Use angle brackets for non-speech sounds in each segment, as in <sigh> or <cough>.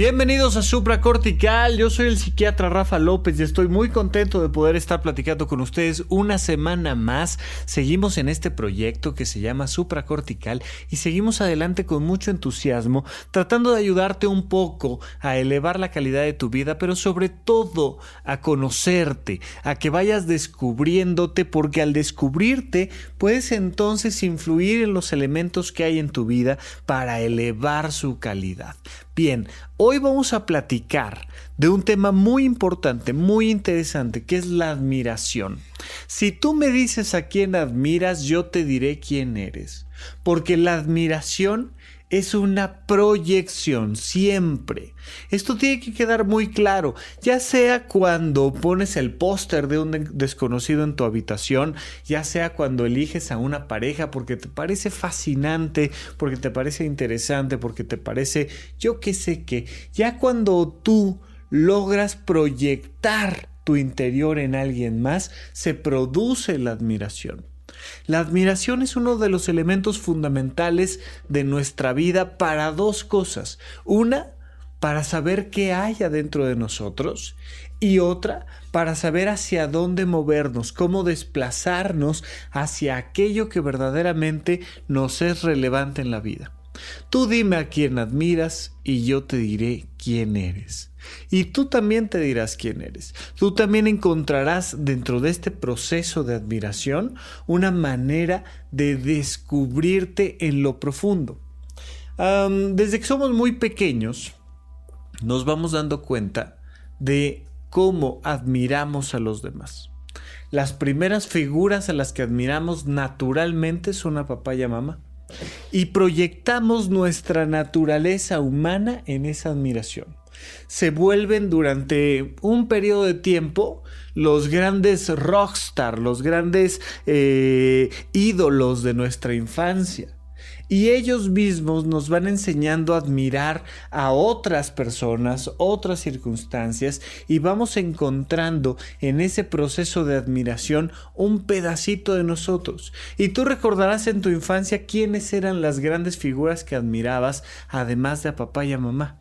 Bienvenidos a Supra Cortical, yo soy el psiquiatra Rafa López y estoy muy contento de poder estar platicando con ustedes una semana más. Seguimos en este proyecto que se llama Supra Cortical y seguimos adelante con mucho entusiasmo, tratando de ayudarte un poco a elevar la calidad de tu vida, pero sobre todo a conocerte, a que vayas descubriéndote, porque al descubrirte puedes entonces influir en los elementos que hay en tu vida para elevar su calidad. Bien, hoy vamos a platicar de un tema muy importante, muy interesante, que es la admiración. Si tú me dices a quién admiras, yo te diré quién eres, porque la admiración es una proyección siempre. Esto tiene que quedar muy claro, ya sea cuando pones el póster de un desconocido en tu habitación, ya sea cuando eliges a una pareja porque te parece fascinante, porque te parece interesante, porque te parece yo qué sé qué, ya cuando tú logras proyectar tu interior en alguien más, se produce la admiración. La admiración es uno de los elementos fundamentales de nuestra vida para dos cosas. Una, para saber qué hay adentro de nosotros y otra para saber hacia dónde movernos, cómo desplazarnos hacia aquello que verdaderamente nos es relevante en la vida. Tú dime a quién admiras y yo te diré quién eres. Y tú también te dirás quién eres. Tú también encontrarás dentro de este proceso de admiración una manera de descubrirte en lo profundo. desde que somos muy pequeños, nos vamos dando cuenta de cómo admiramos a los demás. Las primeras figuras a las que admiramos naturalmente son a papá y a mamá y proyectamos nuestra naturaleza humana en esa admiración. Se vuelven durante un periodo de tiempo los grandes rockstar, los grandes eh, ídolos de nuestra infancia y ellos mismos nos van enseñando a admirar a otras personas, otras circunstancias y vamos encontrando en ese proceso de admiración un pedacito de nosotros. Y tú recordarás en tu infancia quiénes eran las grandes figuras que admirabas, además de a papá y a mamá.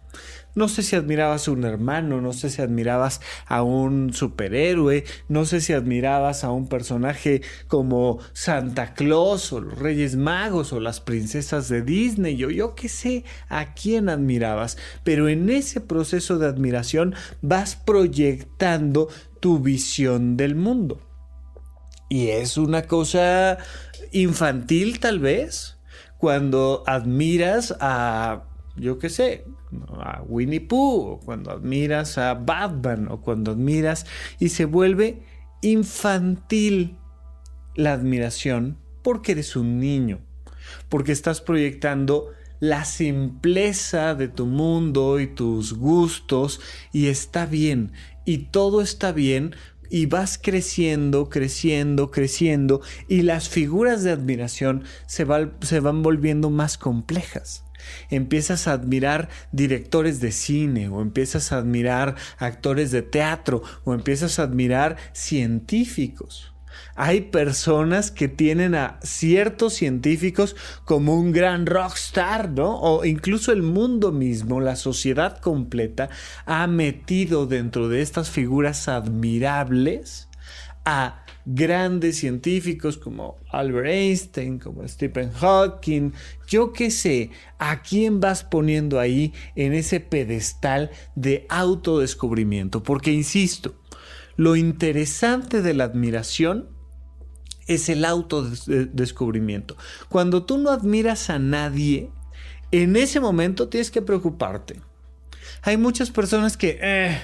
No sé si admirabas a un hermano, no sé si admirabas a un superhéroe, no sé si admirabas a un personaje como Santa Claus o los Reyes Magos o las princesas de Disney, yo, yo qué sé a quién admirabas, pero en ese proceso de admiración vas proyectando tu visión del mundo. Y es una cosa infantil tal vez, cuando admiras a yo qué sé, a Winnie Pooh, o cuando admiras a Batman, o cuando admiras, y se vuelve infantil la admiración porque eres un niño, porque estás proyectando la simpleza de tu mundo y tus gustos, y está bien, y todo está bien y vas creciendo, creciendo, creciendo y las figuras de admiración se, se, van volviendo más complejas empiezas a admirar directores de cine o empiezas a admirar actores de teatro o empiezas a admirar científicos. Hay personas que tienen a ciertos científicos como un gran rockstar, ¿no? O incluso el mundo mismo, la sociedad completa, ha metido dentro de estas figuras admirables a grandes científicos como Albert Einstein, como Stephen Hawking, yo qué sé, ¿a quién vas poniendo ahí en ese pedestal de autodescubrimiento? Porque, insisto, lo interesante de la admiración es el autodescubrimiento. Cuando tú no admiras a nadie, en ese momento tienes que preocuparte. Hay muchas personas que eh,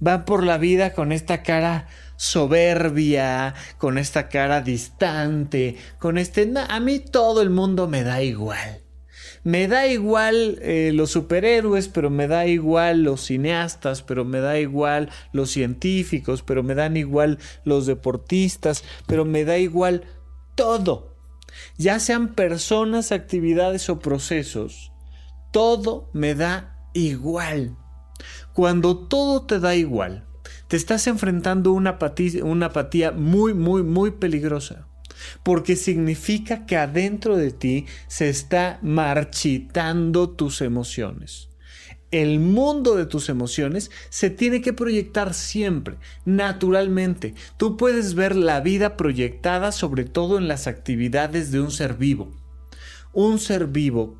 van por la vida con esta cara soberbia, con esta cara distante, con este... a mí todo el mundo me da igual. Me da igual eh, los superhéroes, pero me da igual los cineastas, pero me da igual los científicos, pero me dan igual los deportistas, pero me da igual todo. Ya sean personas, actividades o procesos, todo me da igual. Cuando todo te da igual, te estás enfrentando apatía, una apatía muy, muy, muy peligrosa. Porque significa que adentro de ti se está marchitando tus emociones. el mundo de tus emociones se tiene que proyectar siempre, naturalmente. Tú puedes ver la vida proyectada sobre todo en las actividades de un ser vivo. Un ser vivo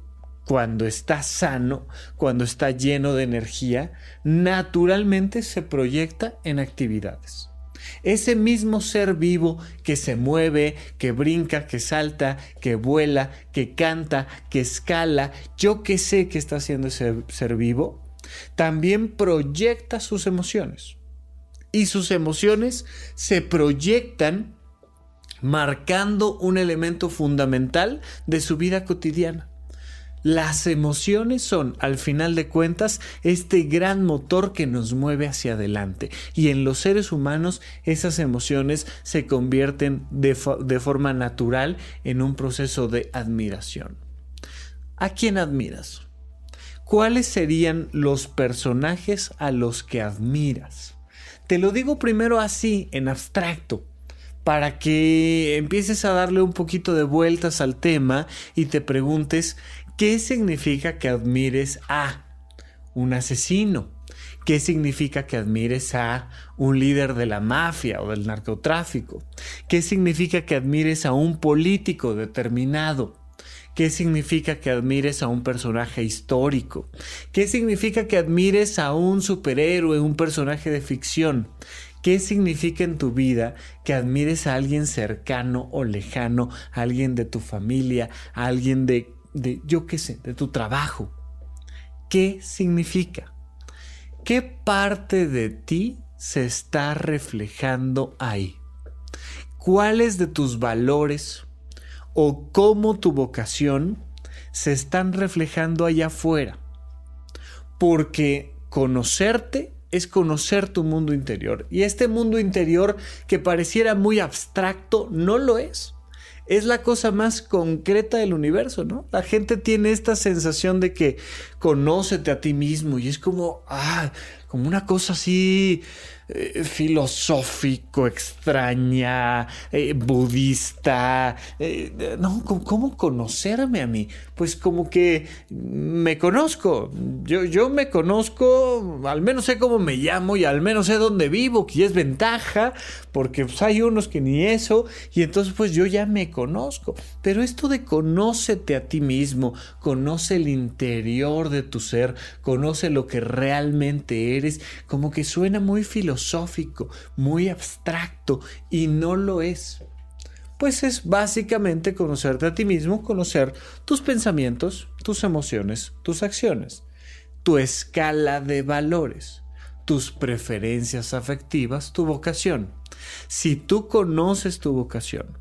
cuando está sano, cuando está lleno de energía, naturalmente se proyecta en actividades. Ese mismo ser vivo que se mueve, que brinca, que salta, que vuela, que canta, que escala, yo que sé que está haciendo ese ser vivo, también proyecta sus emociones. Y sus emociones se proyectan marcando un elemento fundamental de su vida cotidiana. Las emociones son, al final de cuentas, este gran motor que nos mueve hacia adelante. Y en los seres humanos esas emociones se convierten de, forma natural en un proceso de admiración. ¿A quién admiras? ¿Cuáles serían los personajes a los que admiras? Te lo digo primero así, en abstracto, para que empieces a darle un poquito de vueltas al tema y te preguntes ¿Qué significa que admires a un asesino? ¿Qué significa que admires a un líder de la mafia o del narcotráfico? ¿Qué significa que admires a un político determinado? ¿Qué significa que admires a un personaje histórico? ¿Qué significa que admires a un superhéroe, un personaje de ficción? ¿Qué significa en tu vida que admires a alguien cercano o lejano, a alguien de tu familia, alguien de de, yo qué sé, de tu trabajo. ¿Qué significa? ¿Qué parte de ti se está reflejando ahí? ¿Cuáles de tus valores o cómo tu vocación se están reflejando allá afuera? Porque conocerte es conocer tu mundo interior. Y este mundo interior que pareciera muy abstracto, no lo es es la cosa más concreta del universo, ¿no? La gente tiene esta sensación de que conócete a ti mismo y es como, ah, como una cosa así eh, filosófico, extraña, eh, budista. Eh, no, ¿cómo, conocerme a mí? Pues como que me conozco. Yo, yo me conozco, al menos sé cómo me llamo y al menos sé dónde vivo, que es ventaja, porque pues, hay unos que ni eso, y entonces pues yo ya me conozco. Pero esto de conócete a ti mismo, conoce el interior de tu ser, conoce lo que realmente eres, como que suena muy filosófico filosófico, muy abstracto y no lo es. Pues es básicamente conocerte a ti mismo, conocer tus pensamientos, tus emociones, tus acciones, tu escala de valores, tus preferencias afectivas, tu vocación. Si tú conoces tu vocación,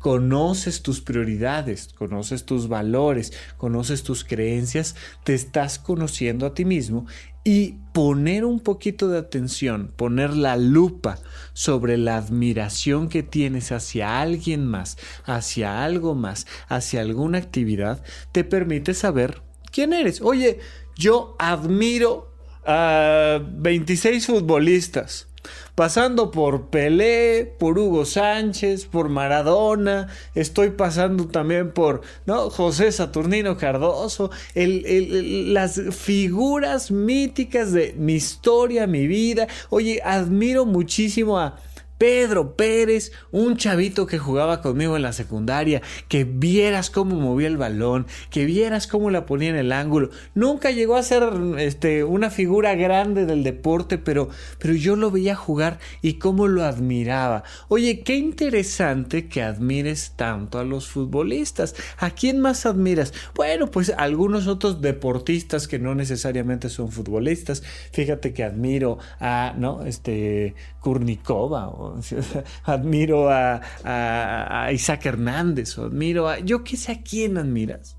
conoces tus prioridades, conoces tus valores, conoces tus creencias, te estás conociendo a ti mismo y poner un poquito de atención, poner la lupa sobre la admiración que tienes hacia alguien más, hacia algo más, hacia alguna actividad, te permite saber quién eres. Oye, yo admiro a 26 futbolistas pasando por Pelé, por Hugo Sánchez, por Maradona, estoy pasando también por. José Saturnino Cardoso, las figuras míticas de mi historia, mi vida. Oye, admiro muchísimo a Pedro Pérez, un chavito que jugaba conmigo en la secundaria, que vieras cómo movía el balón, que vieras cómo la ponía en el ángulo. Nunca llegó a ser este, una figura grande del deporte, pero, pero yo lo veía jugar y cómo lo admiraba. Oye, qué interesante que admires tanto a los futbolistas. ¿A quién más admiras? Bueno, pues algunos otros deportistas que no necesariamente son futbolistas. Fíjate que admiro a, ¿no? Este, Kurnikova <laughs> admiro a, Isaac Hernández, o admiro a, yo qué sé a quién admiras.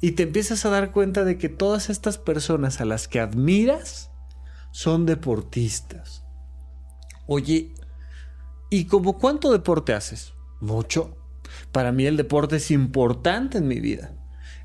Y te empiezas a dar cuenta de que todas estas personas a las que admiras son deportistas. Oye, ¿y como cuánto deporte haces? Mucho. Para mí el deporte es importante en mi vida.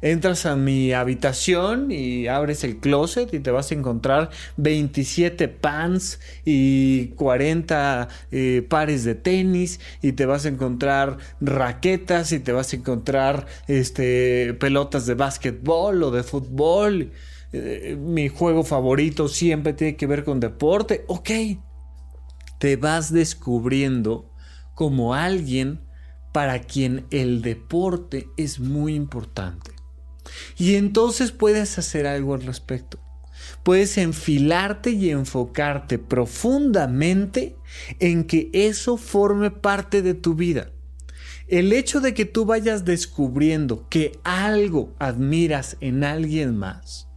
Entras a mi habitación y abres el closet y te vas a encontrar 27 pants y 40 eh, pares de tenis y te vas a encontrar raquetas y te vas a encontrar este, pelotas de básquetbol o de fútbol. eh, mi juego favorito siempre tiene que ver con deporte. Ok, te vas descubriendo como alguien para quien el deporte es muy importante. Y entonces puedes hacer algo al respecto. Puedes enfilarte y enfocarte profundamente en que eso forme parte de tu vida. El hecho de que tú vayas descubriendo que algo admiras en alguien más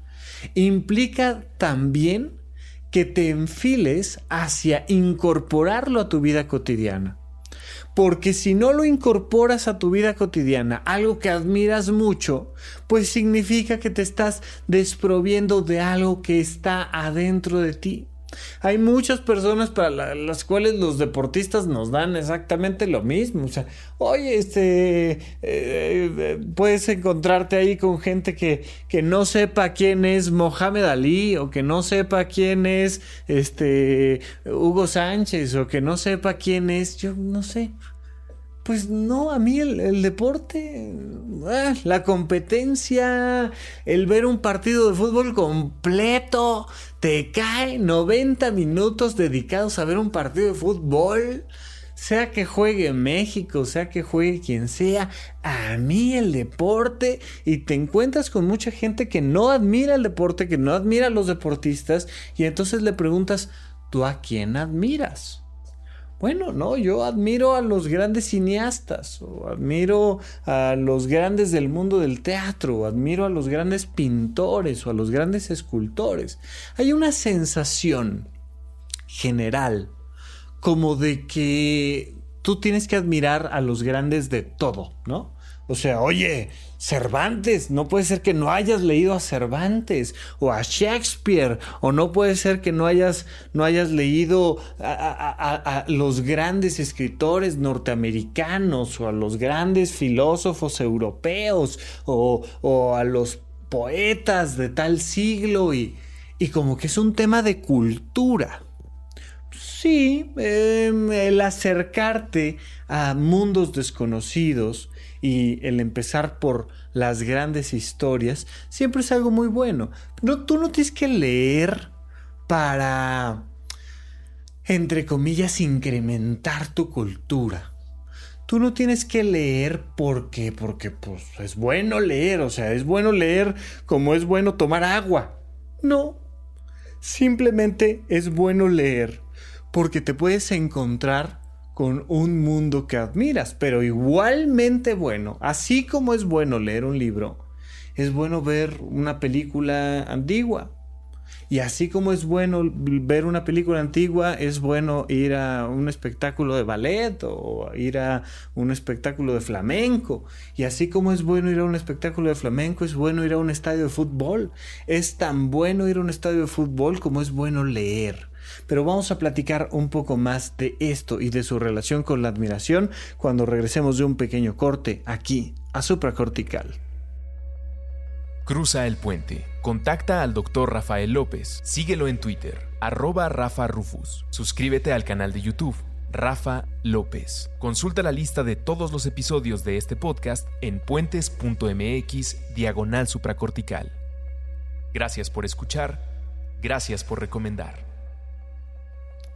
implica también que te enfiles hacia incorporarlo a tu vida cotidiana. Porque si no lo incorporas a tu vida cotidiana, algo que admiras mucho, pues significa que te estás desproviendo de algo que está adentro de ti. Hay muchas personas para las cuales los deportistas nos dan exactamente lo mismo. O sea, oye, este, eh, eh, puedes encontrarte ahí con gente que, que, no sepa quién es Mohamed Ali o que no sepa quién es este Hugo Sánchez o que no sepa quién es, yo no sé. Pues no, a mí el, deporte, ah, la competencia, el ver un partido de fútbol completo, te cae 90 minutos dedicados a ver un partido de fútbol. Sea que juegue México, sea que juegue quien sea, a mí el deporte y te encuentras con mucha gente que no admira el deporte, que no admira a los deportistas y entonces le preguntas, ¿tú a quién admiras? Bueno, no, yo admiro a los grandes cineastas, o admiro a los grandes del mundo del teatro, o admiro a los grandes pintores o a los grandes escultores. Hay una sensación general como de que tú tienes que admirar a los grandes de todo, ¿no? O sea, oye, Cervantes, no puede ser que no hayas leído a Cervantes o a Shakespeare, o no puede ser que no hayas, no hayas leído a, los grandes escritores norteamericanos o a los grandes filósofos europeos o, a los poetas de tal siglo y, y como que es un tema de cultura. Sí, em, el acercarte a mundos desconocidos y el empezar por las grandes historias siempre es algo muy bueno. No, tú no tienes que leer para, entre comillas, incrementar tu cultura. Tú no tienes que leer porque, porque pues es bueno leer, o sea, es bueno leer como es bueno tomar agua. No, simplemente es bueno leer porque te puedes encontrar con un mundo que admiras, pero igualmente bueno, así como es bueno leer un libro, es bueno ver una película antigua. Y así como es bueno ver una película antigua, es bueno ir a un espectáculo de ballet o ir a un espectáculo de flamenco. Y así como es bueno ir a un espectáculo de flamenco, es bueno ir a un estadio de fútbol. Es tan bueno ir a un estadio de fútbol como es bueno leer. Pero vamos a platicar un poco más de esto y de su relación con la admiración cuando regresemos de un pequeño corte aquí a supracortical. Cruza el puente. Contacta al Dr. Rafael López. Síguelo en Twitter, arroba Rafa Rufus. Suscríbete al canal de YouTube, Rafa López. Consulta la lista de todos los episodios de este podcast en puentes.mx diagonal supracortical. Gracias por escuchar. Gracias por recomendar.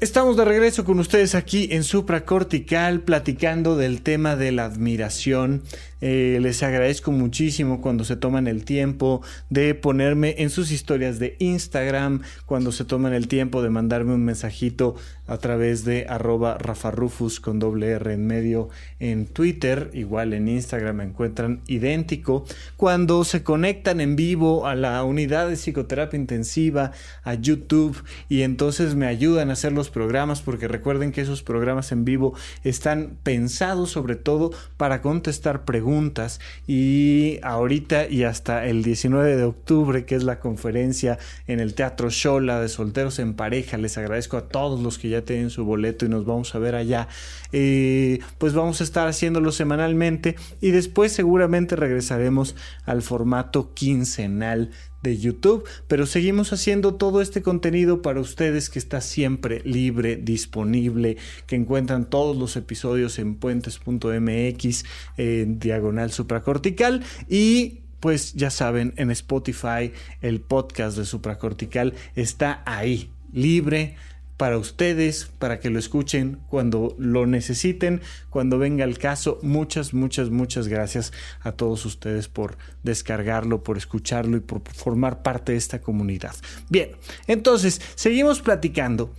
Estamos de regreso con ustedes aquí en Supracortical platicando del tema de la admiración. Eh, les agradezco muchísimo cuando se toman el tiempo de ponerme en sus historias de Instagram, cuando se toman el tiempo de mandarme un mensajito a través de arroba rafarufus con doble R en medio en Twitter, igual en Instagram me encuentran idéntico, cuando se conectan en vivo a la unidad de psicoterapia intensiva, a YouTube y entonces me ayudan a hacer los programas porque recuerden que esos programas en vivo están pensados sobre todo para contestar preguntas. Y ahorita y hasta el 19 de octubre que es la conferencia en el Teatro Shola de Solteros en Pareja, les agradezco a todos los que ya tienen su boleto y nos vamos a ver allá, eh, pues vamos a estar haciéndolo semanalmente y después seguramente regresaremos al formato quincenal de YouTube, pero seguimos haciendo todo este contenido para ustedes que está siempre libre, disponible, que encuentran todos los episodios en puentes.mx en diagonal supracortical y pues ya saben, en Spotify el podcast de supracortical está ahí, libre para ustedes, para que lo escuchen cuando lo necesiten, cuando venga el caso. Muchas, muchas, muchas gracias a todos ustedes por descargarlo, por escucharlo y por formar parte de esta comunidad. Bien, entonces, seguimos platicando.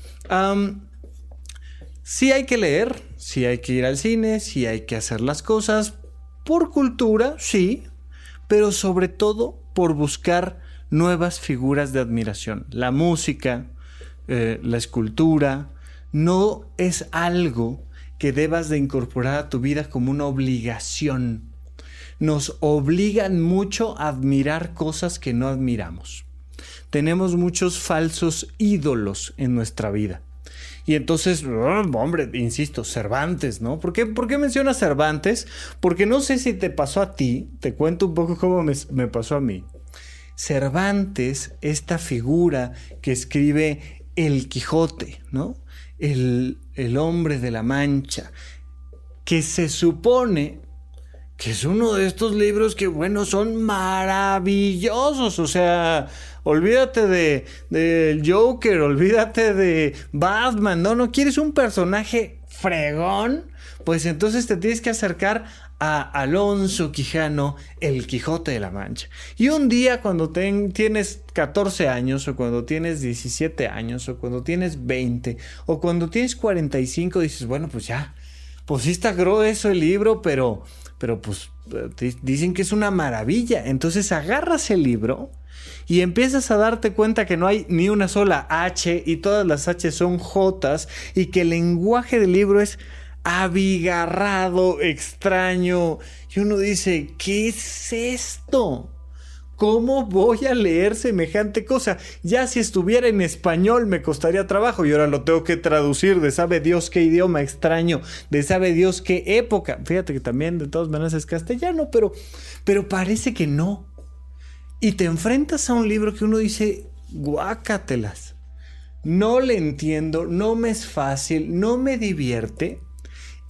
sí hay que leer, sí hay que ir al cine, sí hay que hacer las cosas por cultura, sí, pero sobre todo por buscar nuevas figuras de admiración. La música, eh, la escultura, no es algo que debas de incorporar a tu vida como una obligación. Nos obligan mucho a admirar cosas que no admiramos. Tenemos muchos falsos ídolos en nuestra vida. Y entonces, oh, hombre, insisto, Cervantes, ¿no? ¿Por qué, ¿Por qué mencionas Cervantes? Porque no sé si te pasó a ti, te cuento un poco cómo me, me pasó a mí. Cervantes, esta figura que escribe el Quijote, ¿no? El, el hombre de la Mancha, que se supone que es uno de estos libros que, bueno, son maravillosos. O sea, olvídate de, de Joker, olvídate de Batman, ¿no? ¿No quieres un personaje fregón? Pues entonces te tienes que acercar a Alonso Quijano, el Quijote de la Mancha. Y un día cuando tienes 14 años o cuando tienes 17 años o cuando tienes 20 o cuando tienes 45 dices, bueno, pues ya, pues sí está grueso el libro, pero, pero pues dicen que es una maravilla. Entonces agarras el libro y empiezas a darte cuenta que no hay ni una sola H y todas las H son J y que el lenguaje del libro es abigarrado, extraño. Y uno dice, ¿qué es esto? ¿Cómo voy a leer semejante cosa? Ya si estuviera en español me costaría trabajo y ahora lo tengo que traducir de sabe Dios qué idioma extraño, de sabe Dios qué época. Fíjate que también de todas maneras es castellano, pero, pero parece que no. Y te enfrentas a un libro que uno dice, guácatelas. No le entiendo, no me es fácil, no me divierte.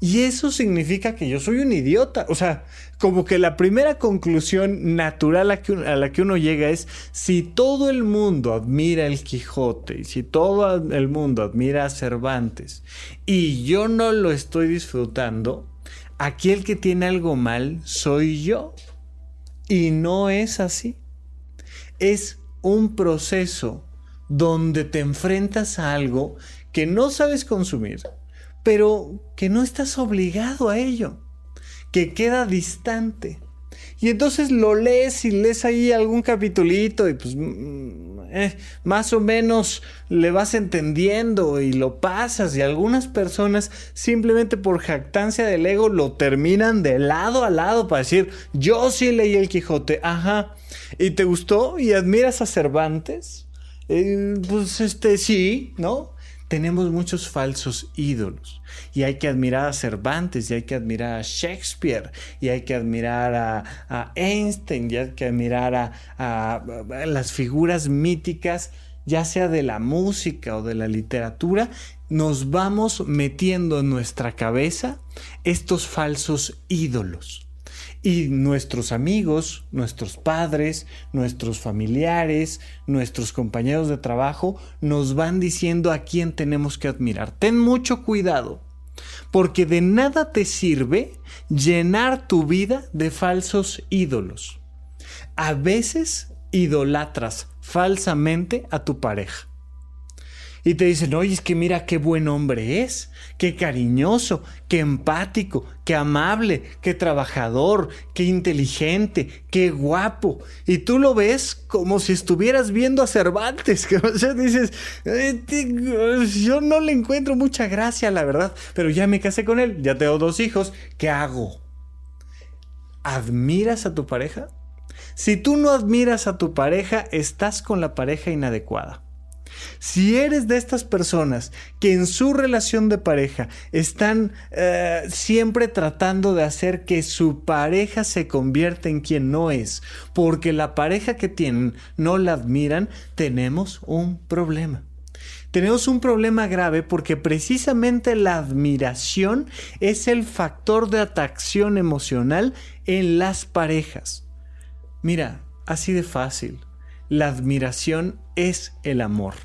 Y eso significa que yo soy un idiota. O sea, como que la primera conclusión natural a, la que uno llega es, si todo el mundo admira el Quijote y si todo el mundo admira a Cervantes y yo no lo estoy disfrutando, aquí el que tiene algo mal soy yo. Y no es así. Es un proceso donde te enfrentas a algo que no sabes consumir pero que no estás obligado a ello, que queda distante. Y entonces lo lees y lees ahí algún capitulito y pues mm, eh, más o menos le vas entendiendo y lo pasas y algunas personas simplemente por jactancia del ego lo terminan de lado a lado para decir yo sí leí el Quijote, ajá, y te gustó y admiras a Cervantes, eh, pues este sí, ¿no? Tenemos muchos falsos ídolos y hay que admirar a Cervantes y hay que admirar a Shakespeare y hay que admirar a, Einstein y hay que admirar a, a, las figuras míticas ya sea de la música o de la literatura. Nos vamos metiendo en nuestra cabeza estos falsos ídolos y nuestros amigos, nuestros padres, nuestros familiares, nuestros compañeros de trabajo nos van diciendo a quién tenemos que admirar. Ten mucho cuidado, porque de nada te sirve llenar tu vida de falsos ídolos. A veces idolatras falsamente a tu pareja y te dicen, oye, es que mira qué buen hombre es, qué cariñoso, qué empático, qué amable, qué trabajador, qué inteligente, qué guapo. Y tú lo ves como si estuvieras viendo a Cervantes. <laughs> O sea, dices, eh, yo no le encuentro mucha gracia, la verdad, pero ya me casé con él, ya tengo dos hijos, ¿qué hago? ¿Admiras a tu pareja? Si tú no admiras a tu pareja, estás con la pareja inadecuada. Si eres de estas personas que en su relación de pareja están eh, siempre tratando de hacer que su pareja se convierta en quien no es, porque la pareja que tienen no la admiran, tenemos un problema. Tenemos un problema grave porque precisamente la admiración es el factor de atracción emocional en las parejas. Mira, así de fácil. La admiración es el amor.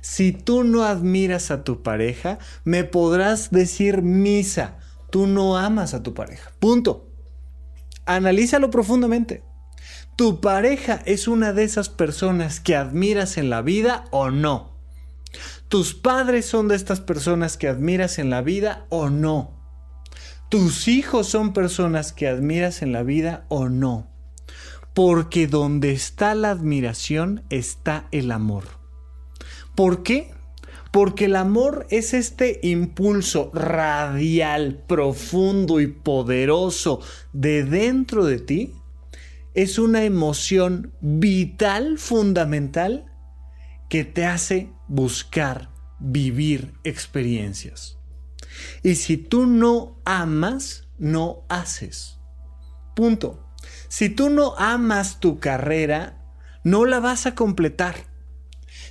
Si tú no admiras a tu pareja, me podrás decir misa. Tú no amas a tu pareja. Punto. Analízalo profundamente. ¿Tu pareja es una de esas personas que admiras en la vida o no? ¿Tus padres son de estas personas que admiras en la vida o no? ¿Tus hijos son personas que admiras en la vida o no? Porque donde está la admiración está el amor. ¿Por qué? Porque el amor es este impulso radial, profundo y poderoso de dentro de ti. Es una emoción vital, fundamental, que te hace buscar vivir experiencias. Y si tú no amas, no haces. Punto. Si tú no amas tu carrera, no la vas a completar.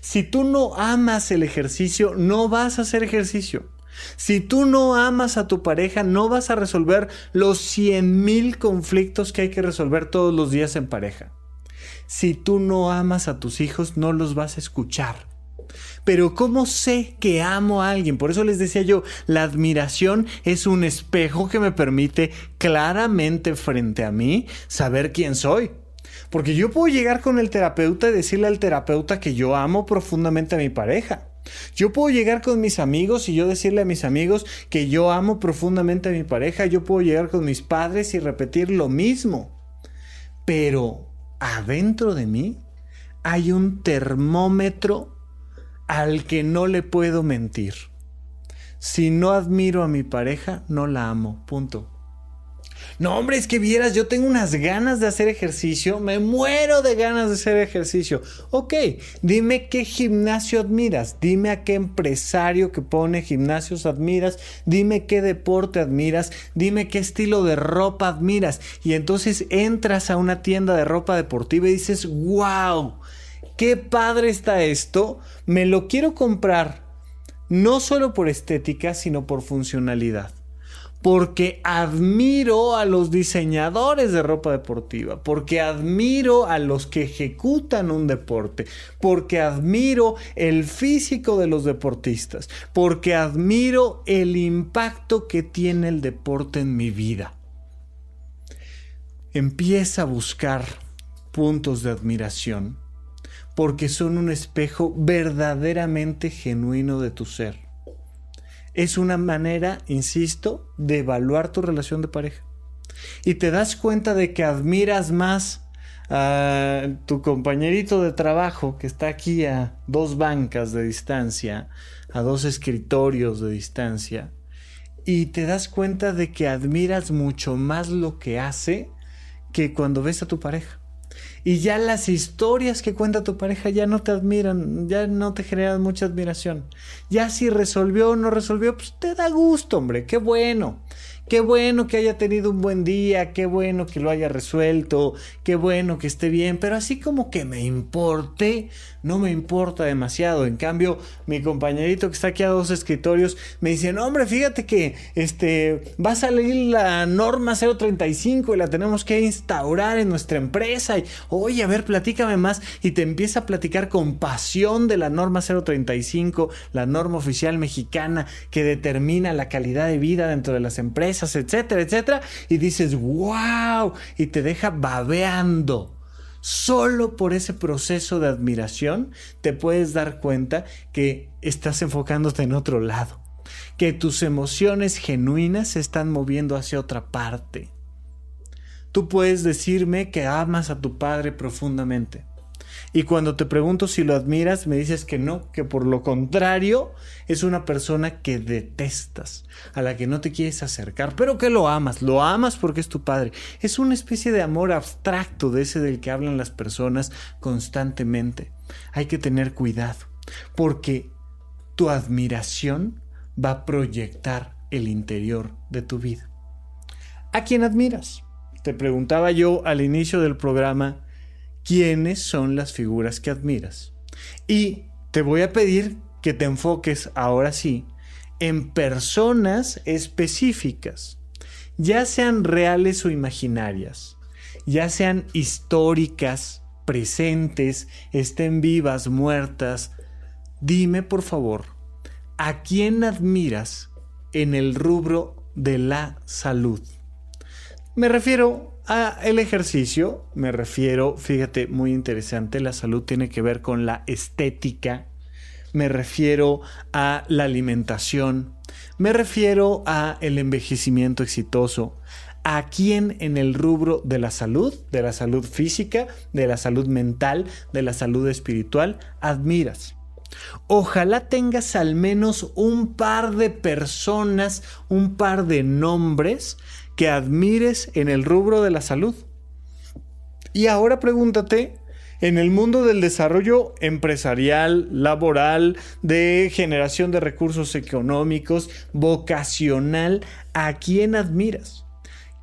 Si tú no amas el ejercicio, no vas a hacer ejercicio. Si tú no amas a tu pareja, no vas a resolver los 100 mil conflictos que hay que resolver todos los días en pareja. Si tú no amas a tus hijos, no los vas a escuchar. Pero ¿cómo sé que amo a alguien? Por eso les decía yo, la admiración es un espejo que me permite claramente frente a mí saber quién soy. Porque yo puedo llegar con el terapeuta y decirle al terapeuta que yo amo profundamente a mi pareja. Yo puedo llegar con mis amigos y yo decirle a mis amigos que yo amo profundamente a mi pareja. Yo puedo llegar con mis padres y repetir lo mismo. Pero adentro de mí hay un termómetro al que no le puedo mentir. Si no admiro a mi pareja, no la amo. Punto. No, hombre, es que vieras, yo tengo unas ganas de hacer ejercicio, me muero de ganas de hacer ejercicio. Ok, dime qué gimnasio admiras, dime a qué empresario que pone gimnasios admiras, dime qué deporte admiras, dime qué estilo de ropa admiras. Y entonces entras a una tienda de ropa deportiva y dices, wow, qué padre está esto, me lo quiero comprar, no solo por estética, sino por funcionalidad. Porque admiro a los diseñadores de ropa deportiva, porque admiro a los que ejecutan un deporte, porque admiro el físico de los deportistas, porque admiro el impacto que tiene el deporte en mi vida. Empieza a buscar puntos de admiración porque son un espejo verdaderamente genuino de tu ser. Es una manera, insisto, de evaluar tu relación de pareja. Y te das cuenta de que admiras más a tu compañerito de trabajo que está aquí a dos bancas de distancia, a dos escritorios de distancia, y te das cuenta de que admiras mucho más lo que hace que cuando ves a tu pareja. Y ya las historias que cuenta tu pareja ya no te admiran, ya no te generan mucha admiración. Ya si resolvió o no resolvió, pues te da gusto, hombre, qué bueno. Qué bueno que haya tenido un buen día, qué bueno que lo haya resuelto, qué bueno que esté bien, pero así como que me importe, no me importa demasiado. En cambio, mi compañerito que está aquí a dos escritorios me dice, no, hombre, fíjate que este, va a salir la norma 035 y la tenemos que instaurar en nuestra empresa. Y, oye, a ver, platícame más. Y te empieza a platicar con pasión de la norma 035, la norma oficial mexicana que determina la calidad de vida dentro de las empresas etcétera, etcétera, y dices, wow, y te deja babeando. Solo por ese proceso de admiración te puedes dar cuenta que estás enfocándote en otro lado, que tus emociones genuinas se están moviendo hacia otra parte. Tú puedes decirme que amas a tu padre profundamente, y cuando te pregunto si lo admiras, me dices que no, que por lo contrario es una persona que detestas, a la que no te quieres acercar, pero que lo amas, lo amas porque es tu padre. Es una especie de amor abstracto de ese del que hablan las personas constantemente. Hay que tener cuidado, porque tu admiración va a proyectar el interior de tu vida. ¿A quién admiras? Te preguntaba yo al inicio del programa quiénes son las figuras que admiras. Y te voy a pedir que te enfoques ahora sí en personas específicas, ya sean reales o imaginarias, ya sean históricas, presentes, estén vivas, muertas, dime por favor, ¿a quién admiras en el rubro de la salud? Me refiero a el ejercicio, me refiero, fíjate, muy interesante, la salud tiene que ver con la estética, me refiero a la alimentación, me refiero a el envejecimiento exitoso, a quién en el rubro de la salud, de la salud física, de la salud mental, de la salud espiritual, admiras. Ojalá tengas al menos un par de personas, un par de nombres que admires en el rubro de la salud. Y ahora pregúntate, en el mundo del desarrollo empresarial, laboral, de generación de recursos económicos, vocacional, ¿a quién admiras?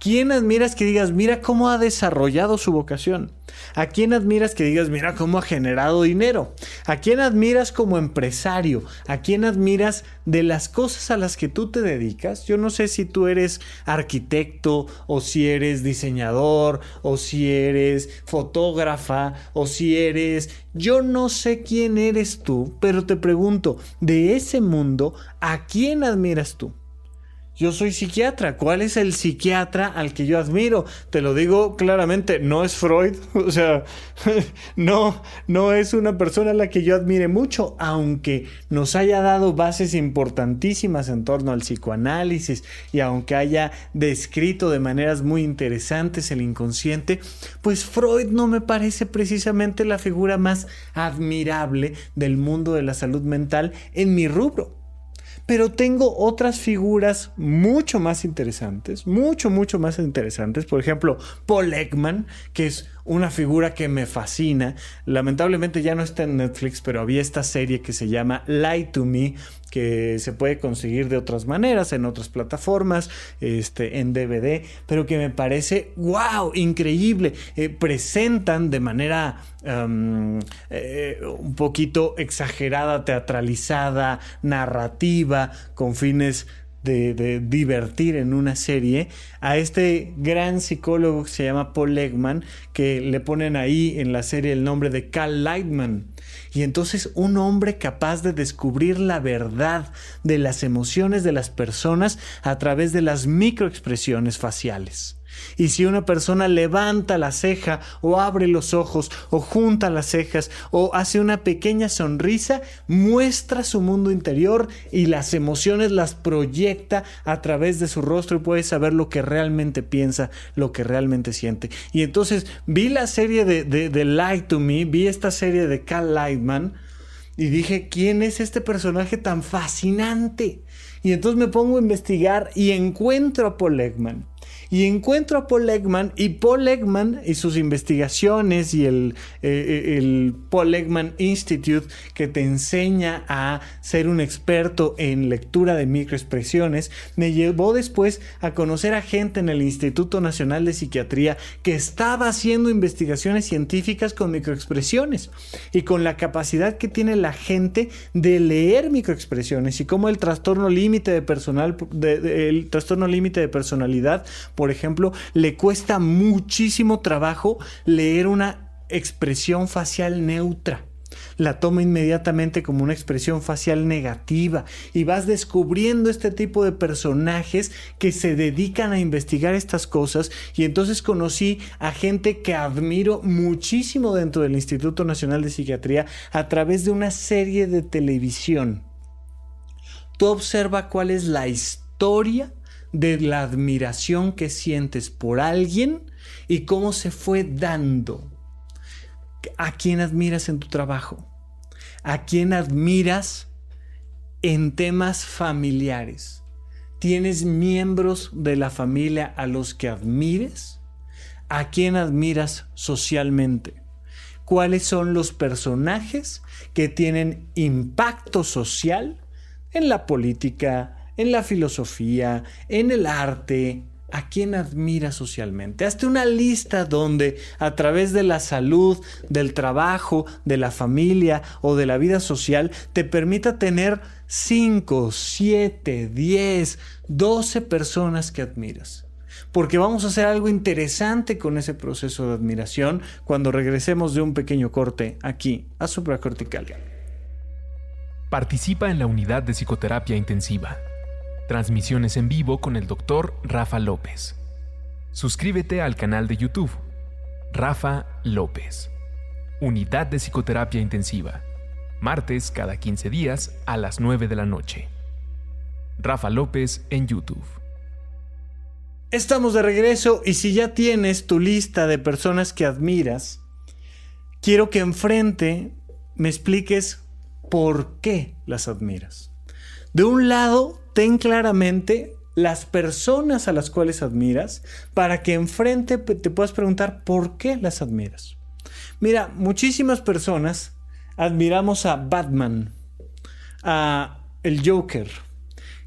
Quién admiras que digas, mira cómo ha desarrollado su vocación? ¿A quién admiras que digas, mira cómo ha generado dinero? ¿A quién admiras como empresario? ¿A quién admiras de las cosas a las que tú te dedicas? Yo no sé si tú eres arquitecto o si eres diseñador o si eres fotógrafa o si eres... Yo no sé quién eres tú, pero te pregunto, de ese mundo, ¿a quién admiras tú? Yo soy psiquiatra. ¿Cuál es el psiquiatra al que yo admiro? Te lo digo claramente, no es Freud. <laughs> O sea, <laughs> no, no es una persona a la que yo admire mucho, aunque nos haya dado bases importantísimas en torno al psicoanálisis y aunque haya descrito de maneras muy interesantes el inconsciente, pues Freud no me parece precisamente la figura más admirable del mundo de la salud mental en mi rubro. Pero tengo otras figuras mucho más interesantes, mucho, mucho más interesantes. Por ejemplo, Paul Ekman, que es una figura que me fascina. Lamentablemente ya no está en Netflix, pero había esta serie que se llama Lie to Me, que se puede conseguir de otras maneras, en otras plataformas, este, en DVD, pero que me parece, wow, increíble. Eh, presentan de manera eh, un poquito exagerada, teatralizada, narrativa, con fines de, divertir en una serie a este gran psicólogo que se llama Paul Legman, que le ponen ahí en la serie el nombre de Cal Lightman. Y entonces un hombre capaz de descubrir la verdad de las emociones de las personas a través de las microexpresiones faciales. Y si una persona levanta la ceja o abre los ojos o junta las cejas o hace una pequeña sonrisa, muestra su mundo interior y las emociones las proyecta a través de su rostro y puede saber lo que realmente piensa, lo que realmente siente. Y entonces vi la serie de, de, Light to Me, vi esta serie de Cal Lightman y dije, ¿quién es este personaje tan fascinante? Y entonces me pongo a investigar y encuentro a Paul Ekman y encuentro a Paul Ekman y Paul Ekman y sus investigaciones y el, eh, eh, el Paul Ekman Institute que te enseña a ser un experto en lectura de microexpresiones, me llevó después a conocer a gente en el Instituto Nacional de Psiquiatría que estaba haciendo investigaciones científicas con microexpresiones y con la capacidad que tiene la gente de leer microexpresiones y cómo el trastorno límite de personal, el trastorno límite de personalidad por ejemplo, le cuesta muchísimo trabajo leer una expresión facial neutra la toma inmediatamente como una expresión facial negativa y vas descubriendo este tipo de personajes que se dedican a investigar estas cosas y entonces conocí a gente que admiro muchísimo dentro del Instituto Nacional de Psiquiatría a través de una serie de televisión. Tú observa cuál es la historia de la admiración que sientes por alguien y cómo se fue dando. ¿A quién admiras en tu trabajo? ¿A quién admiras en temas familiares? ¿Tienes miembros de la familia a los que admires? ¿A quién admiras socialmente? ¿Cuáles son los personajes que tienen impacto social en la política, en la filosofía, en el arte, a quién admira socialmente. Hazte una lista donde a través de la salud, del trabajo, de la familia o de la vida social te permita tener 5, 7, 10, 12 personas que admiras. porque vamos a hacer algo interesante con ese proceso de admiración cuando regresemos de un pequeño corte aquí a supracortical. Participa en la unidad de psicoterapia intensiva. Transmisiones en vivo con el doctor Rafa López. Suscríbete al canal de YouTube. Rafa López. Unidad de psicoterapia intensiva. Martes cada 15 días a las 9 de la noche. Rafa López en YouTube. Estamos de regreso y si ya tienes tu lista de personas que admiras, quiero que enfrente me expliques por qué las admiras. De un lado, ten claramente las personas a las cuales admiras para que enfrente te puedas preguntar por qué las admiras. Mira, muchísimas personas admiramos a Batman, a el Joker,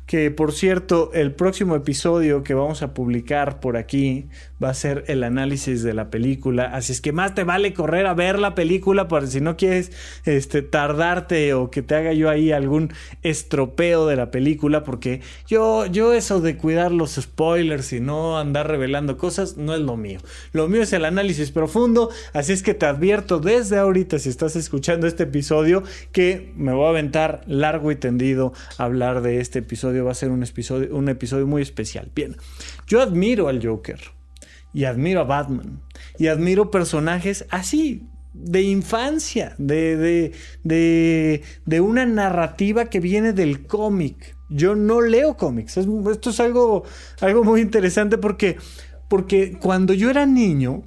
que por cierto, el próximo episodio que vamos a publicar por aquí va a ser el análisis de la película. Así es que más te vale correr a ver la película para si no quieres este, tardarte o que te haga yo ahí algún estropeo de la película, porque yo, yo eso de cuidar los spoilers y no andar revelando cosas no es lo mío. Lo mío es el análisis profundo, así es que te advierto desde ahorita si estás escuchando este episodio que me voy a aventar largo y tendido a hablar de este episodio. Va a ser un episodio, un episodio muy especial. Bien, yo admiro al Joker y admiro a Batman y admiro personajes así de infancia, de, de, de, una narrativa que viene del cómic. Yo no leo cómics. esto es algo, algo muy interesante porque, porque cuando yo era niño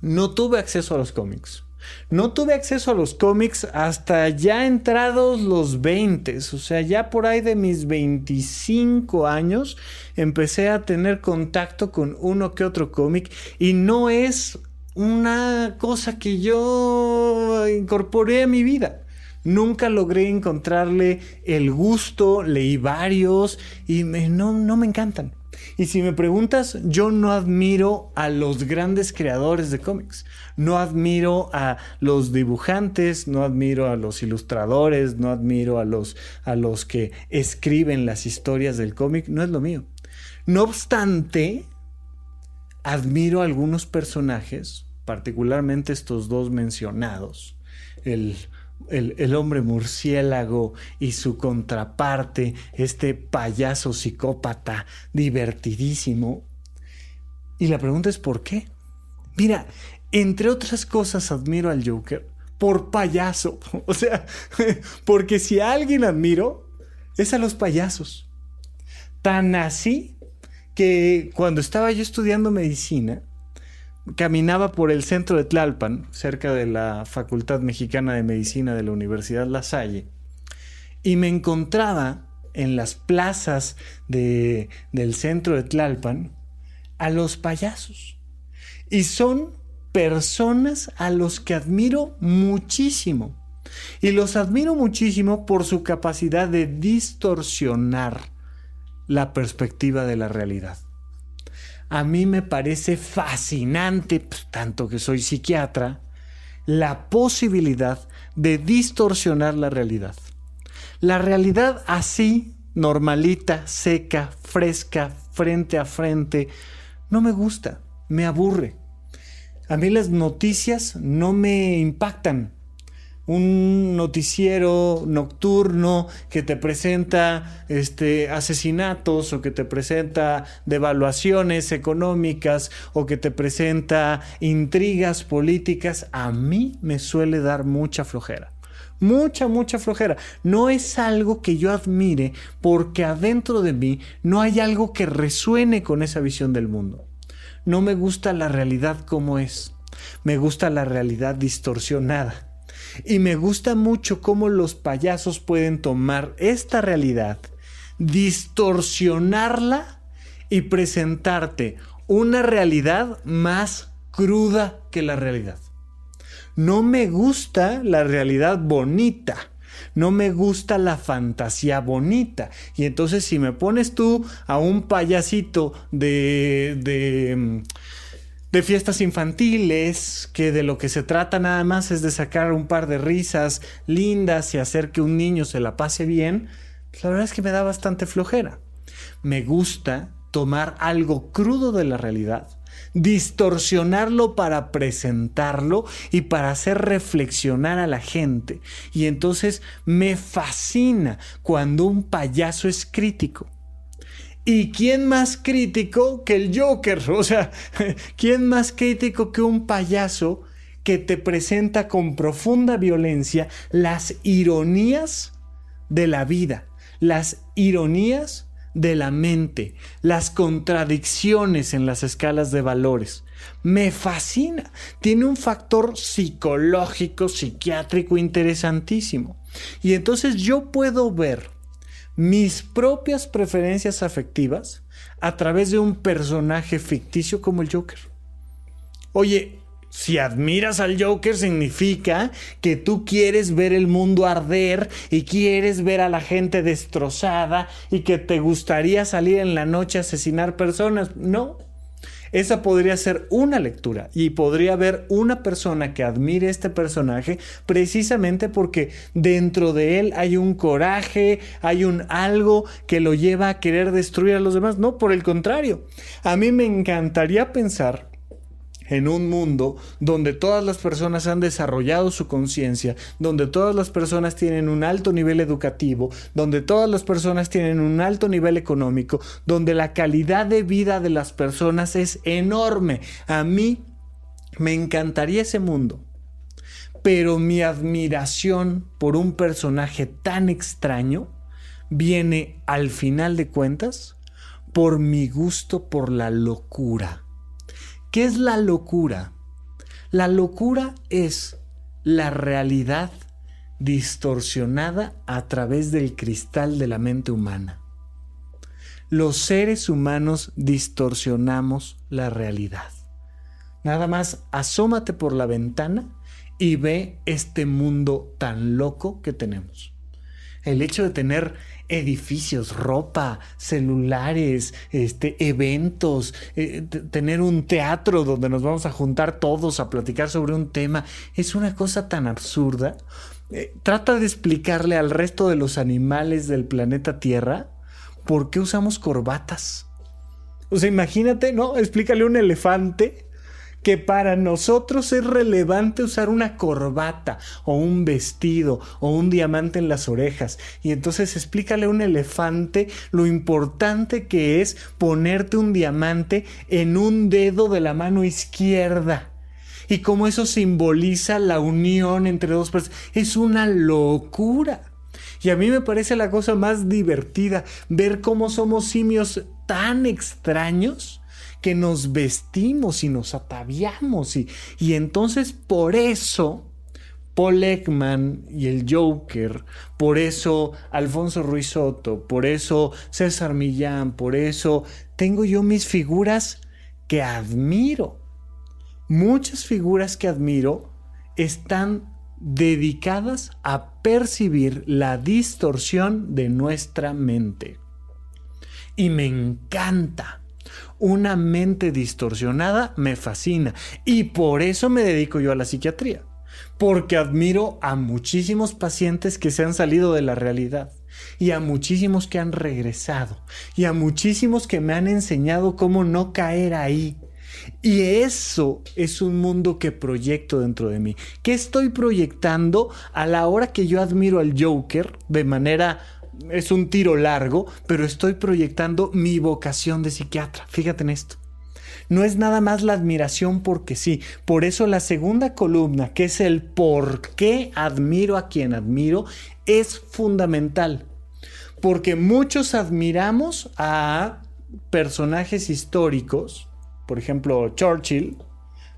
no tuve acceso a los cómics. No tuve acceso a los cómics hasta ya entrados los 20, o sea, ya por ahí de mis 25 años empecé a tener contacto con uno que otro cómic y no es una cosa que yo incorporé a mi vida. Nunca logré encontrarle el gusto, leí varios y no, no me encantan. Y si me preguntas, yo no admiro a los grandes creadores de cómics. No admiro a los dibujantes, no admiro a los ilustradores, no admiro a los, a los que escriben las historias del cómic. No es lo mío. No obstante, admiro a algunos personajes, particularmente estos dos mencionados. El el, hombre murciélago y su contraparte, este payaso psicópata divertidísimo. Y la pregunta es ¿por qué? Mira, entre otras cosas admiro al Joker por payaso. <laughs> O sea, <laughs> porque si a alguien admiro, es a los payasos. Tan así que cuando estaba yo estudiando medicina, caminaba por el centro de Tlalpan, cerca de la Facultad Mexicana de Medicina de la Universidad La Salle, y me encontraba en las plazas de, del centro de Tlalpan a los payasos. Y son personas a los que admiro muchísimo. Y los admiro muchísimo por su capacidad de distorsionar la perspectiva de la realidad a mí me parece fascinante, pues, tanto que soy psiquiatra, la posibilidad de distorsionar la realidad. La realidad así, normalita, seca, fresca, frente a frente, no me gusta, me aburre. A mí las noticias no me impactan un noticiero nocturno que te presenta este, asesinatos o que te presenta devaluaciones económicas o que te presenta intrigas políticas, a mí me suele dar mucha flojera. Mucha, mucha flojera. No es algo que yo admire porque adentro de mí no hay algo que resuene con esa visión del mundo. No me gusta la realidad como es. Me gusta la realidad distorsionada y me gusta mucho cómo los payasos pueden tomar esta realidad, distorsionarla y presentarte una realidad más cruda que la realidad. No me gusta la realidad bonita. No me gusta la fantasía bonita. Y entonces si me pones tú a un payasito de... de de fiestas infantiles, que de lo que se trata nada más es de sacar un par de risas lindas y hacer que un niño se la pase bien, pues la verdad es que me da bastante flojera. Me gusta tomar algo crudo de la realidad, distorsionarlo para presentarlo y para hacer reflexionar a la gente. Y entonces me fascina cuando un payaso es crítico. ¿Y quién más crítico que el Joker? <laughs> O sea, ¿quién más crítico que un payaso que te presenta con profunda violencia las ironías de la vida, las ironías de la mente, las contradicciones en las escalas de valores. Me fascina. Tiene un factor psicológico, psiquiátrico interesantísimo. Y entonces yo puedo ver mis propias preferencias afectivas a través de un personaje ficticio como el Joker. Oye, si admiras al Joker significa que tú quieres ver el mundo arder y quieres ver a la gente destrozada y que te gustaría salir en la noche a asesinar personas. No. Esa podría ser una lectura y podría haber una persona que admire este personaje precisamente porque dentro de él hay un coraje, hay un algo que lo lleva a querer destruir a los demás. No, por el contrario. A mí me encantaría pensar en un mundo donde todas las personas han desarrollado su conciencia, donde todas las personas tienen un alto nivel educativo, donde todas las personas tienen un alto nivel económico, donde la calidad de vida de las personas es enorme. A mí me encantaría ese mundo. Pero mi admiración por un personaje tan extraño viene al final de cuentas por mi gusto por la locura. ¿Qué es la locura? La locura es la realidad distorsionada a través del cristal de la mente humana. Los seres humanos distorsionamos la realidad. Nada más asómate por la ventana y ve este mundo tan loco que tenemos. El hecho de tener edificios, ropa, celulares, este, eventos, eh, tener un teatro donde nos vamos a juntar todos a platicar sobre un tema, es una cosa tan absurda. Eh, trata de explicarle al resto de los animales del planeta Tierra por qué usamos corbatas. O sea, imagínate, ¿no? Explícale a un elefante que para nosotros es relevante usar una corbata o un vestido o un diamante en las orejas. Y entonces explícale a un elefante lo importante que es ponerte un diamante en un dedo de la mano izquierda. Y cómo eso simboliza la unión entre dos personas. Es una locura. Y a mí me parece la cosa más divertida ver cómo somos simios tan extraños que nos vestimos y nos ataviamos. Y, y entonces por eso Paul Ekman y el Joker, por eso Alfonso Ruiz Soto, por eso César Millán, por eso tengo yo mis figuras que admiro. Muchas figuras que admiro están dedicadas a percibir la distorsión de nuestra mente. Y me encanta una mente distorsionada me fascina y por eso me dedico yo a la psiquiatría. Porque admiro a muchísimos pacientes que se han salido de la realidad y a muchísimos que han regresado y a muchísimos que me han enseñado cómo no caer ahí. Y eso es un mundo que proyecto dentro de mí. ¿Qué estoy proyectando a la hora que yo admiro al Joker de manera es un tiro largo, pero estoy proyectando mi vocación de psiquiatra. Fíjate en esto. No es nada más la admiración porque sí. Por eso la segunda columna, que es el por qué admiro a quien admiro, es fundamental. Porque muchos admiramos a personajes históricos, por ejemplo Churchill,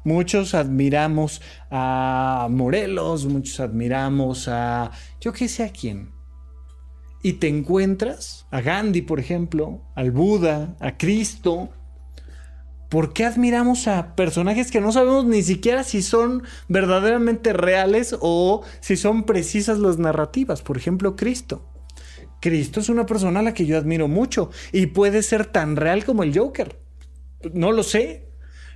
muchos admiramos a Morelos, muchos admiramos a yo qué sé a quién y te encuentras a Gandhi, por ejemplo, al Buda, a Cristo. ¿Por qué admiramos a personajes que no sabemos ni siquiera si son verdaderamente reales o si son precisas las narrativas? Por ejemplo, Cristo. Cristo es una persona a la que yo admiro mucho y puede ser tan real como el Joker. No lo sé.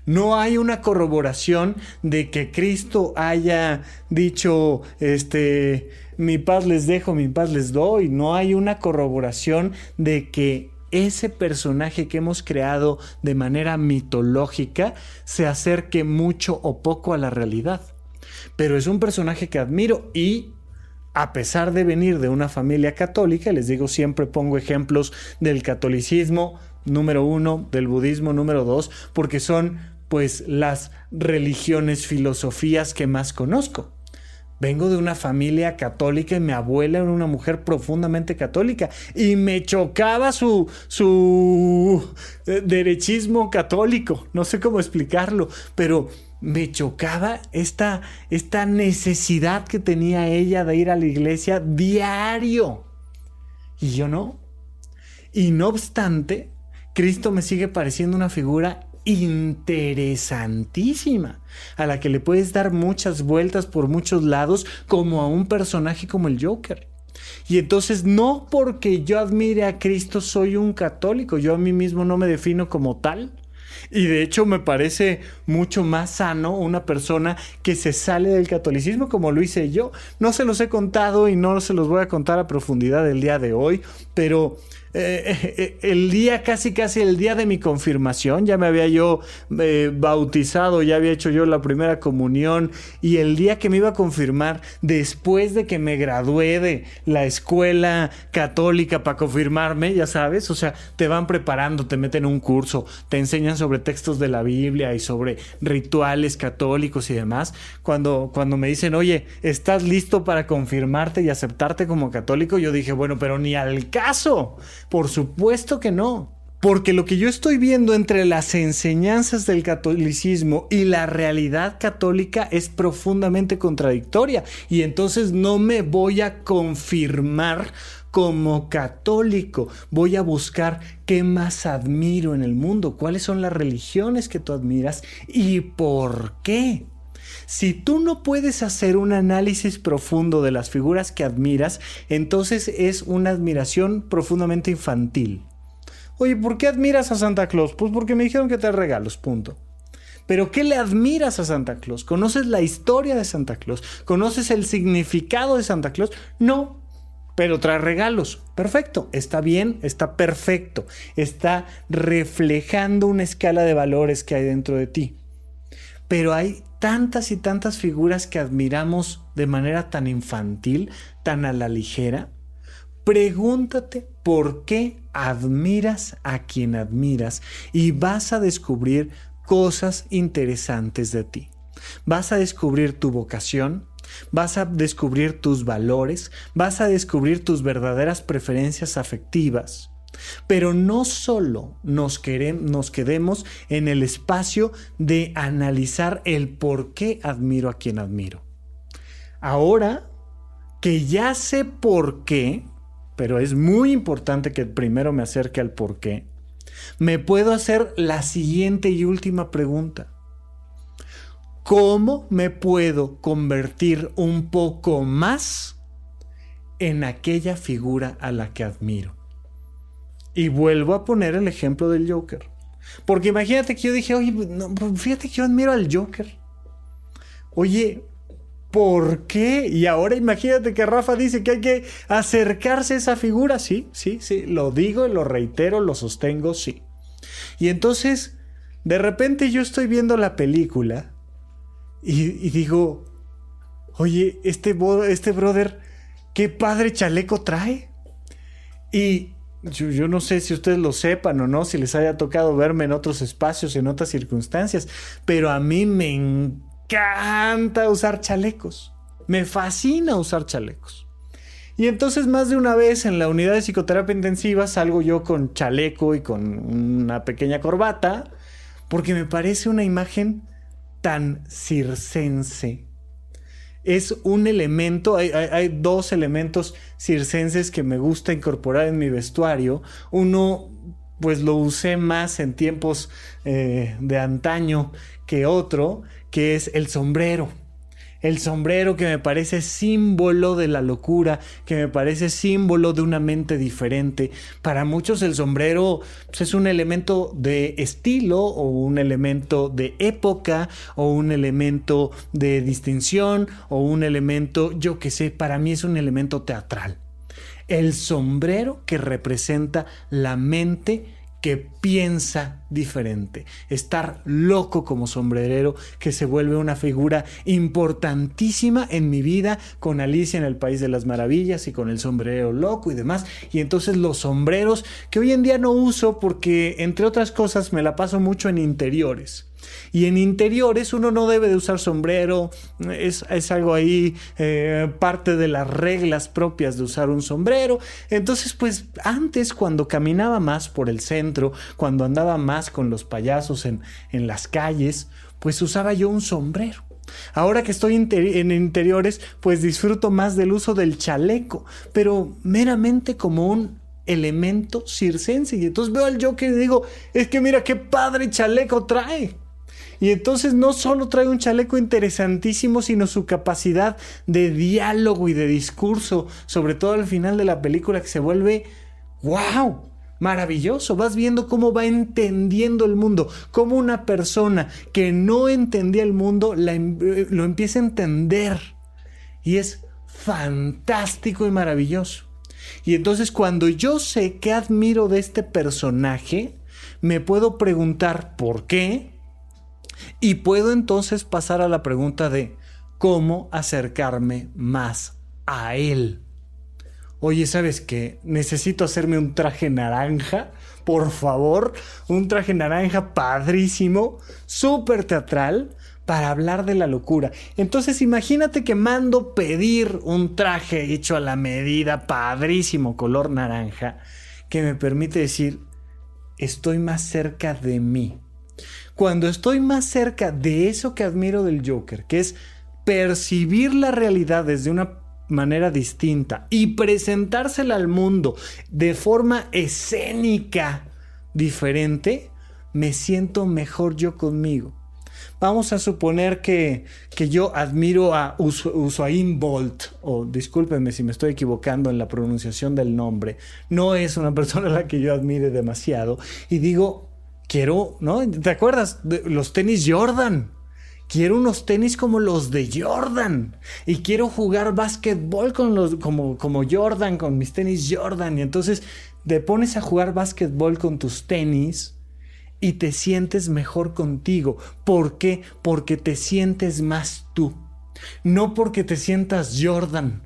No hay una corroboración de que Cristo haya dicho, este, mi paz les dejo, mi paz les doy. No hay una corroboración de que ese personaje que hemos creado de manera mitológica se acerque mucho o poco a la realidad. Pero es un personaje que admiro y a pesar de venir de una familia católica, les digo, siempre pongo ejemplos del catolicismo número uno, del budismo número dos, porque son pues las religiones, filosofías que más conozco. Vengo de una familia católica y mi abuela era una mujer profundamente católica y me chocaba su, su eh, derechismo católico. No sé cómo explicarlo, pero me chocaba esta, esta necesidad que tenía ella de ir a la iglesia diario. Y yo no. Y no obstante, Cristo me sigue pareciendo una figura interesantísima, a la que le puedes dar muchas vueltas por muchos lados, como a un personaje como el Joker. Y entonces no porque yo admire a Cristo soy un católico, yo a mí mismo no me defino como tal. Y de hecho me parece mucho más sano una persona que se sale del catolicismo como lo hice yo. No se los he contado y no se los voy a contar a profundidad el día de hoy, pero eh, eh, eh, el día, casi casi el día de mi confirmación, ya me había yo bautizado, ya había hecho yo la primera comunión y el día que me iba a confirmar, después de que me gradué de la escuela católica para confirmarme, ya sabes, o sea, te van preparando, te meten un curso, te enseñan sobre textos de la Biblia y sobre rituales católicos y demás. Cuando, cuando me dicen, oye, ¿estás listo para confirmarte y aceptarte como católico? Yo dije, bueno, pero ni al caso por supuesto que no. Porque lo que yo estoy viendo entre las enseñanzas del catolicismo y la realidad católica es profundamente contradictoria. Y entonces no me voy a confirmar como católico. Voy a buscar qué más admiro en el mundo, cuáles son las religiones que tú admiras y por qué. Si tú no puedes hacer un análisis profundo de las figuras que admiras, entonces es una admiración profundamente infantil. Oye, ¿por qué admiras a Santa Claus? Pues porque me dijeron que te regalos, punto. Pero ¿qué le admiras a Santa Claus? ¿Conoces la historia de Santa Claus? ¿Conoces el significado de Santa Claus? No, pero trae regalos. Perfecto, está bien, está perfecto. Está reflejando una escala de valores que hay dentro de ti. Pero hay tantas y tantas figuras que admiramos de manera tan infantil, tan a la ligera, pregúntate por qué admiras a quien admiras y vas a descubrir cosas interesantes de ti. Vas a descubrir tu vocación, vas a descubrir tus valores, vas a descubrir tus verdaderas preferencias afectivas. Pero no solo nos, nos quedemos en el espacio de analizar el por qué admiro a quien admiro. Ahora que ya sé por qué, pero es muy importante que primero me acerque al por qué, me puedo hacer la siguiente y última pregunta. ¿Cómo me puedo convertir un poco más en aquella figura a la que admiro? Y vuelvo a poner el ejemplo del Joker. Porque imagínate que yo dije, oye, pues, fíjate que yo admiro al Joker. Oye, ¿por qué? Y ahora imagínate que Rafa dice que hay que acercarse a esa figura. Sí, sí, sí, lo digo, lo reitero, lo sostengo, sí. Y entonces, de repente yo estoy viendo la película y, y digo, oye, este, este brother, qué padre chaleco trae. Y yo, no sé si ustedes lo sepan o no, si les haya tocado verme en otros espacios, en otras circunstancias, pero a mí me encanta usar chalecos. Me fascina usar chalecos. Y entonces más de una vez en la unidad de psicoterapia intensiva salgo yo con chaleco y con una pequeña corbata, porque me parece una imagen tan circense, es un elemento, hay, dos elementos circenses que me gusta incorporar en mi vestuario. Uno, pues lo usé más en tiempos eh, de antaño que otro, que es el sombrero el sombrero que me parece símbolo de la locura, que me parece símbolo de una mente diferente. Para muchos el sombrero pues, es un elemento de estilo o un elemento de época o un elemento de distinción o un elemento, yo que sé, para mí es un elemento teatral. el sombrero que representa la mente que piensa diferente, estar loco como sombrerero, que se vuelve una figura importantísima en mi vida con Alicia en el País de las Maravillas y con el sombrero loco y demás. Y entonces los sombreros que hoy en día no uso porque, entre otras cosas, me la paso mucho en interiores. Y en interiores uno no debe de usar sombrero, es, algo ahí eh, parte de las reglas propias de usar un sombrero. Entonces, pues antes cuando caminaba más por el centro, cuando andaba más con los payasos en, en las calles, pues usaba yo un sombrero. Ahora que estoy en interiores, pues disfruto más del uso del chaleco, pero meramente como un elemento circense. Y entonces veo al Joker y digo, es que mira qué padre chaleco trae. Y entonces no solo trae un chaleco interesantísimo, sino su capacidad de diálogo y de discurso, sobre todo al final de la película, que se vuelve wow. Maravilloso, vas viendo cómo va entendiendo el mundo, cómo una persona que no entendía el mundo em, eh, lo empieza a entender. Y es fantástico y maravilloso. Y entonces cuando yo sé qué admiro de este personaje, me puedo preguntar por qué, y puedo entonces pasar a la pregunta de cómo acercarme más a Él. Oye, ¿sabes qué? Necesito hacerme un traje naranja, por favor. Un traje naranja padrísimo, súper teatral, para hablar de la locura. Entonces imagínate que mando pedir un traje hecho a la medida, padrísimo, color naranja, que me permite decir, estoy más cerca de mí cuando estoy más cerca de eso que admiro del Joker, que es percibir la realidad desde una manera distinta y presentársela al mundo de forma escénica diferente, me siento mejor yo conmigo. Vamos a suponer que, que yo admiro a Usain Bolt, o discúlpenme si me estoy equivocando en la pronunciación del nombre, no es una <laughs> persona a la que yo admire demasiado, y digo, quiero, ¿no? ¿Te acuerdas? Los tenis Jordan. Quiero unos tenis como los de Jordan. Y quiero jugar básquetbol con los, como, como Jordan, con mis tenis Jordan. Y entonces te pones a jugar básquetbol con tus tenis y te sientes mejor contigo. ¿Por qué? Porque te sientes más tú. No porque te sientas Jordan,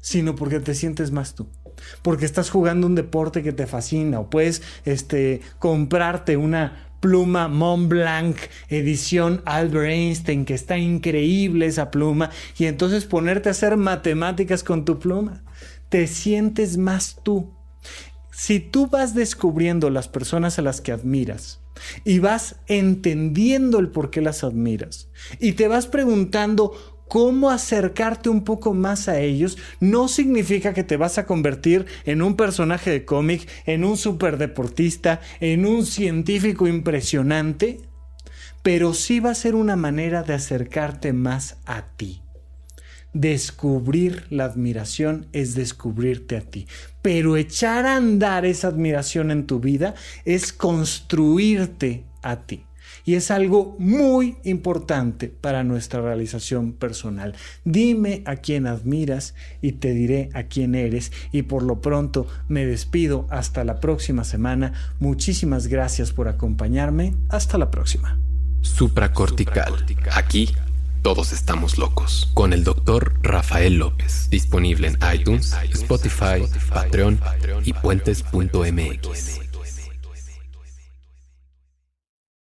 sino porque te sientes más tú porque estás jugando un deporte que te fascina o puedes este, comprarte una pluma Mont Blanc edición Albert Einstein que está increíble esa pluma y entonces ponerte a hacer matemáticas con tu pluma. Te sientes más tú. Si tú vas descubriendo las personas a las que admiras, y vas entendiendo el por qué las admiras y te vas preguntando cómo acercarte un poco más a ellos, no significa que te vas a convertir en un personaje de cómic, en un superdeportista, en un científico impresionante, pero sí va a ser una manera de acercarte más a ti. Descubrir la admiración es descubrirte a ti. Pero echar a andar esa admiración en tu vida es construirte a ti y es algo muy importante para nuestra realización personal. Dime a quién admiras y te diré a quién eres y por lo pronto me despido hasta la próxima semana. Muchísimas gracias por acompañarme. Hasta la próxima. Supracortical. Aquí todos estamos locos. Con el doctor Rafael López. Disponible en iTunes, Spotify, Patreon y puentes.mx.